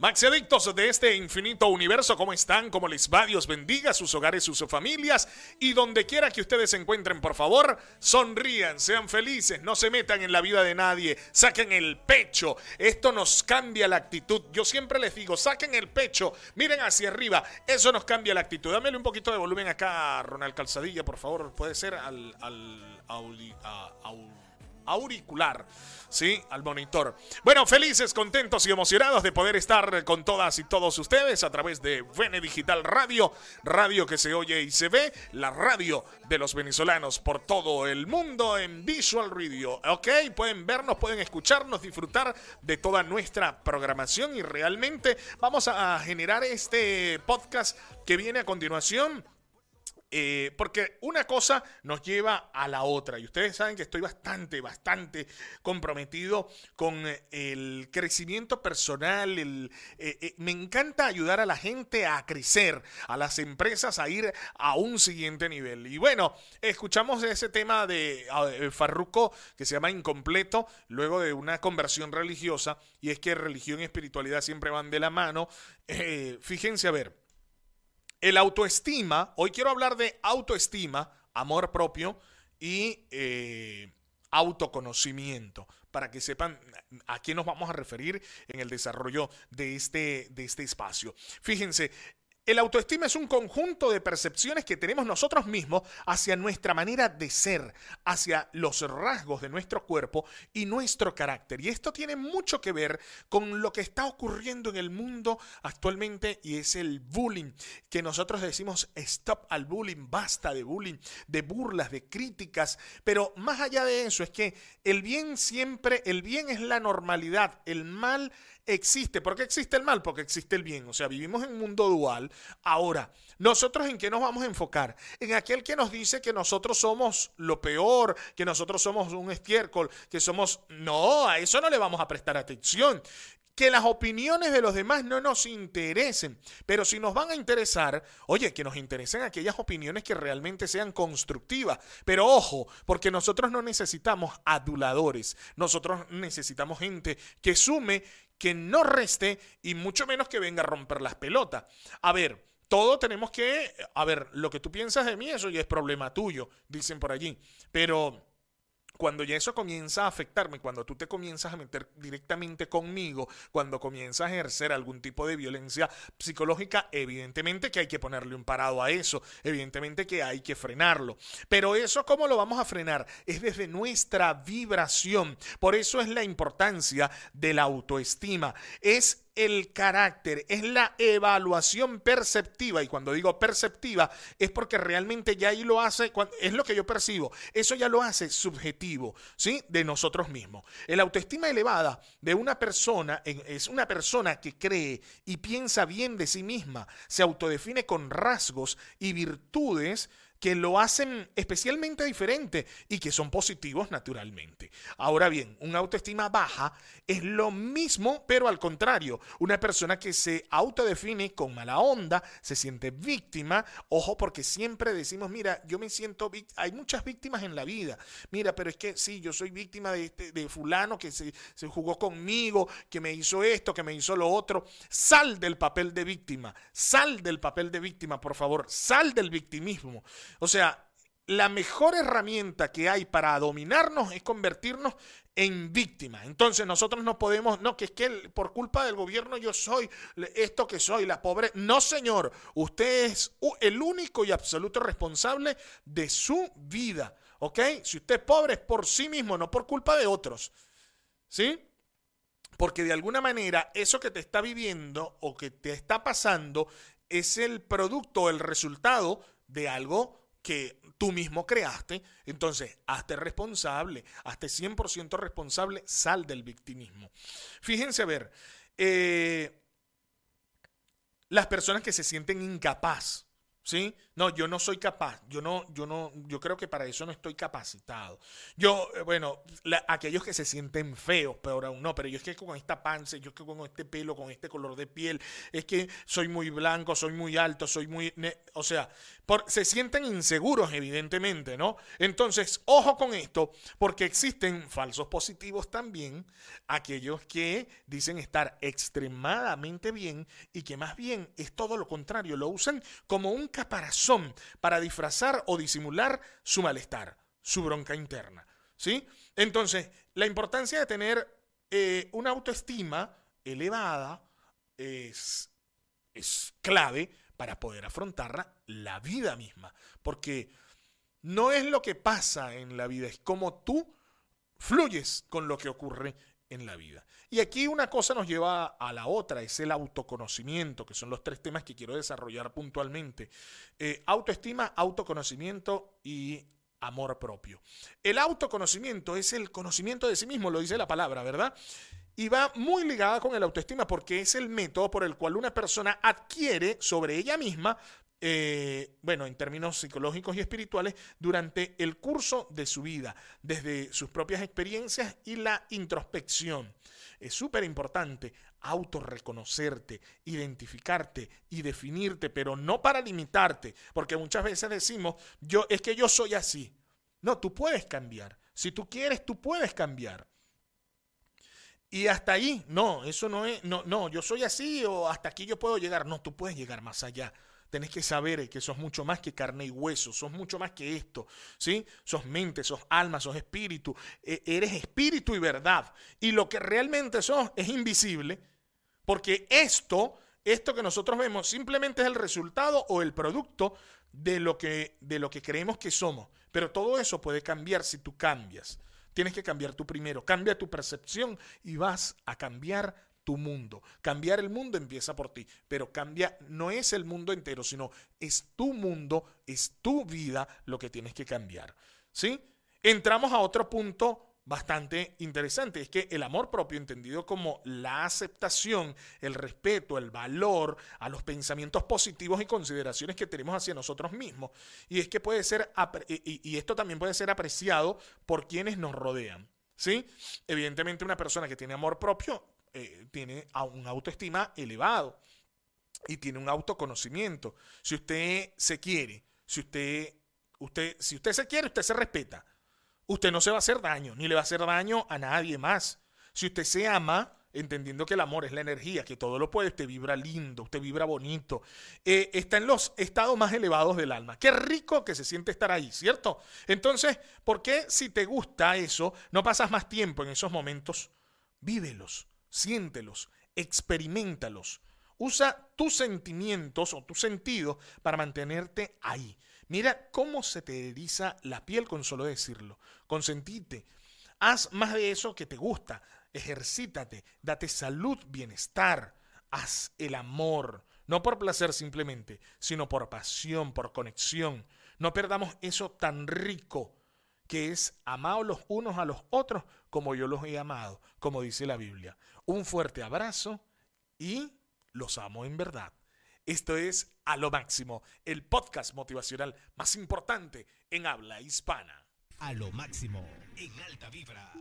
Maxiadictos de este infinito universo, ¿cómo están? ¿Cómo les va? Dios bendiga sus hogares, sus familias y donde quiera que ustedes se encuentren, por favor, sonrían, sean felices, no se metan en la vida de nadie, saquen el pecho. Esto nos cambia la actitud. Yo siempre les digo, saquen el pecho, miren hacia arriba, eso nos cambia la actitud. Dámele un poquito de volumen acá, Ronald Calzadilla, por favor, puede ser al, al, auricular. ¿sí? Al monitor. Bueno, felices, contentos y emocionados de poder estar con todas y todos ustedes a través de Vene Digital Radio, radio que se oye y se ve, la radio de los venezolanos por todo el mundo en Visual Radio. ¿Ok? Pueden vernos, pueden escucharnos, disfrutar de toda nuestra programación y realmente vamos a generar este podcast que viene a continuación eh, porque una cosa nos lleva a la otra. Y ustedes saben que estoy bastante, bastante comprometido con eh, el crecimiento personal. Eh, me encanta ayudar a la gente a crecer, a las empresas a ir a un siguiente nivel. Y bueno, escuchamos ese tema de Farruco que se llama Incompleto, luego de una conversión religiosa. Y es que religión y espiritualidad siempre van de la mano. fíjense a ver. El autoestima, hoy quiero hablar de autoestima, amor propio y eh, autoconocimiento, para que sepan a qué nos vamos a referir en el desarrollo de este, de este espacio. Fíjense, el autoestima es un conjunto de percepciones que tenemos nosotros mismos hacia nuestra manera de ser, hacia los rasgos de nuestro cuerpo y nuestro carácter. Y esto tiene mucho que ver con lo que está ocurriendo en el mundo actualmente y es el bullying, que nosotros decimos stop al bullying, basta de bullying, de burlas, de críticas. Pero más allá de eso es que el bien siempre, el bien es la normalidad, el mal existe. ¿Por qué existe el mal? Porque existe el bien. O sea, vivimos en un mundo dual. Ahora, ¿nosotros en qué nos vamos a enfocar? En aquel que nos dice que nosotros somos lo peor, que nosotros somos un estiércol, que somos... No, a eso no le vamos a prestar atención que las opiniones de los demás no nos interesen, pero si nos van a interesar, oye, que nos interesen aquellas opiniones que realmente sean constructivas. Pero ojo, porque nosotros no necesitamos aduladores, nosotros necesitamos gente que sume, que no reste y mucho menos que venga a romper las pelotas. A ver, todo tenemos que, a ver, lo que tú piensas de mí, eso ya es problema tuyo, dicen por allí. Pero cuando ya eso comienza a afectarme, cuando tú te comienzas a meter directamente conmigo, cuando comienzas a ejercer algún tipo de violencia psicológica, evidentemente que hay que ponerle un parado a eso, evidentemente que hay que frenarlo. Pero eso, ¿cómo lo vamos a frenar? Es desde nuestra vibración. Por eso es la importancia de la autoestima. Es el carácter, es la evaluación perceptiva. Y cuando digo perceptiva, es porque realmente ya ahí lo hace, es lo que yo percibo. Eso ya lo hace subjetivo, ¿sí? De nosotros mismos. El autoestima elevada de una persona es una persona que cree y piensa bien de sí misma, se autodefine con rasgos y virtudes que lo hacen especialmente diferente y que son positivos naturalmente. Ahora bien, una autoestima baja es lo mismo, pero al contrario, una persona que se autodefine con mala onda, se siente víctima, ojo porque siempre decimos, mira, yo me siento hay muchas víctimas en la vida. Mira, pero es que sí, yo soy víctima de este de fulano que se, se jugó conmigo, que me hizo esto, que me hizo lo otro. Sal del papel de víctima, sal del papel de víctima, por favor, sal del victimismo. O sea, la mejor herramienta que hay para dominarnos es convertirnos en víctimas. Entonces nosotros no podemos, no, que es que por culpa del gobierno yo soy esto que soy, la pobre. No, señor, usted es el único y absoluto responsable de su vida. ¿Ok? Si usted es pobre es por sí mismo, no por culpa de otros. ¿Sí? Porque de alguna manera eso que te está viviendo o que te está pasando es el producto, el resultado de algo que tú mismo creaste, entonces hazte responsable, hazte 100% responsable, sal del victimismo. Fíjense a ver, eh, las personas que se sienten incapaz, ¿sí? No, yo no soy capaz. Yo no, yo no, yo creo que para eso no estoy capacitado. Yo, eh, bueno, aquellos que se sienten feos, peor aún no, pero yo es que con esta panza, yo es que con este pelo, con este color de piel, es que soy muy blanco, soy muy alto, soy muy, o sea, se sienten inseguros, evidentemente, ¿no? Entonces, ojo con esto, porque existen falsos positivos también, aquellos que dicen estar extremadamente bien y que más bien es todo lo contrario, lo usan como un caparazón para disfrazar o disimular su malestar, su bronca interna, ¿sí? Entonces, la importancia de tener eh, una autoestima elevada es, es clave para poder afrontar la vida misma. Porque no es lo que pasa en la vida, es como tú fluyes con lo que ocurre en la vida. Y aquí una cosa nos lleva a la otra, es el autoconocimiento, que son los tres temas que quiero desarrollar puntualmente. Eh, autoestima, autoconocimiento y amor propio. El autoconocimiento es el conocimiento de sí mismo, lo dice la palabra, ¿verdad? y va muy ligada con el autoestima porque es el método por el cual una persona adquiere sobre ella misma eh, bueno, en términos psicológicos y espirituales, durante el curso de su vida, desde sus propias experiencias y la introspección. Es súper importante autorreconocerte, identificarte y definirte, pero no para limitarte, porque muchas veces decimos, yo es que yo soy así. No, tú puedes cambiar. Si tú quieres, tú puedes cambiar. Y hasta ahí, no, eso no es, no, no, yo soy así o hasta aquí yo puedo llegar. No, tú puedes llegar más allá. Tenés que saber que sos mucho más que carne y hueso, sos mucho más que esto, ¿sí? Sos mente, sos alma, sos espíritu, e, eres espíritu y verdad. Y lo que realmente sos es invisible, porque esto, esto que nosotros vemos, simplemente es el resultado o el producto de lo que, de lo que creemos que somos. Pero todo eso puede cambiar si tú cambias. Tienes que cambiar tú primero. Cambia tu percepción y vas a cambiar tu mundo. Cambiar el mundo empieza por ti, pero cambia, no es el mundo entero, sino es tu mundo, es tu vida lo que tienes que cambiar. ¿Sí? Entramos a otro punto bastante interesante. Es que el amor propio, entendido como la aceptación, el respeto, el valor a los pensamientos positivos y consideraciones que tenemos hacia nosotros mismos. Y es que puede ser, y, esto también puede ser apreciado por quienes nos rodean. ¿Sí? Evidentemente una persona que tiene amor propio eh, tiene un autoestima elevado y tiene un autoconocimiento. Si usted se quiere, si usted, usted, si usted se quiere, usted se respeta usted no se va a hacer daño, ni le va a hacer daño a nadie más. Si usted se ama, entendiendo que el amor es la energía, que todo lo puede, usted vibra lindo, usted vibra bonito, eh, está en los estados más elevados del alma. Qué rico que se siente estar ahí, ¿cierto? Entonces, ¿por qué si te gusta eso, no pasas más tiempo en esos momentos? Vívelos, siéntelos, experimentalos. Usa tus sentimientos o tus sentidos para mantenerte ahí. Mira cómo se te eriza la piel con solo decirlo. Consentite. Haz más de eso que te gusta. Ejercítate. Date salud, bienestar. Haz el amor. No por placer simplemente, sino por pasión, por conexión. No perdamos eso tan rico que es amado los unos a los otros como yo los he amado, como dice la Biblia. Un fuerte abrazo y los amo en verdad. Esto es A lo Máximo, el podcast motivacional más importante en habla hispana. A lo máximo, en alta vibra.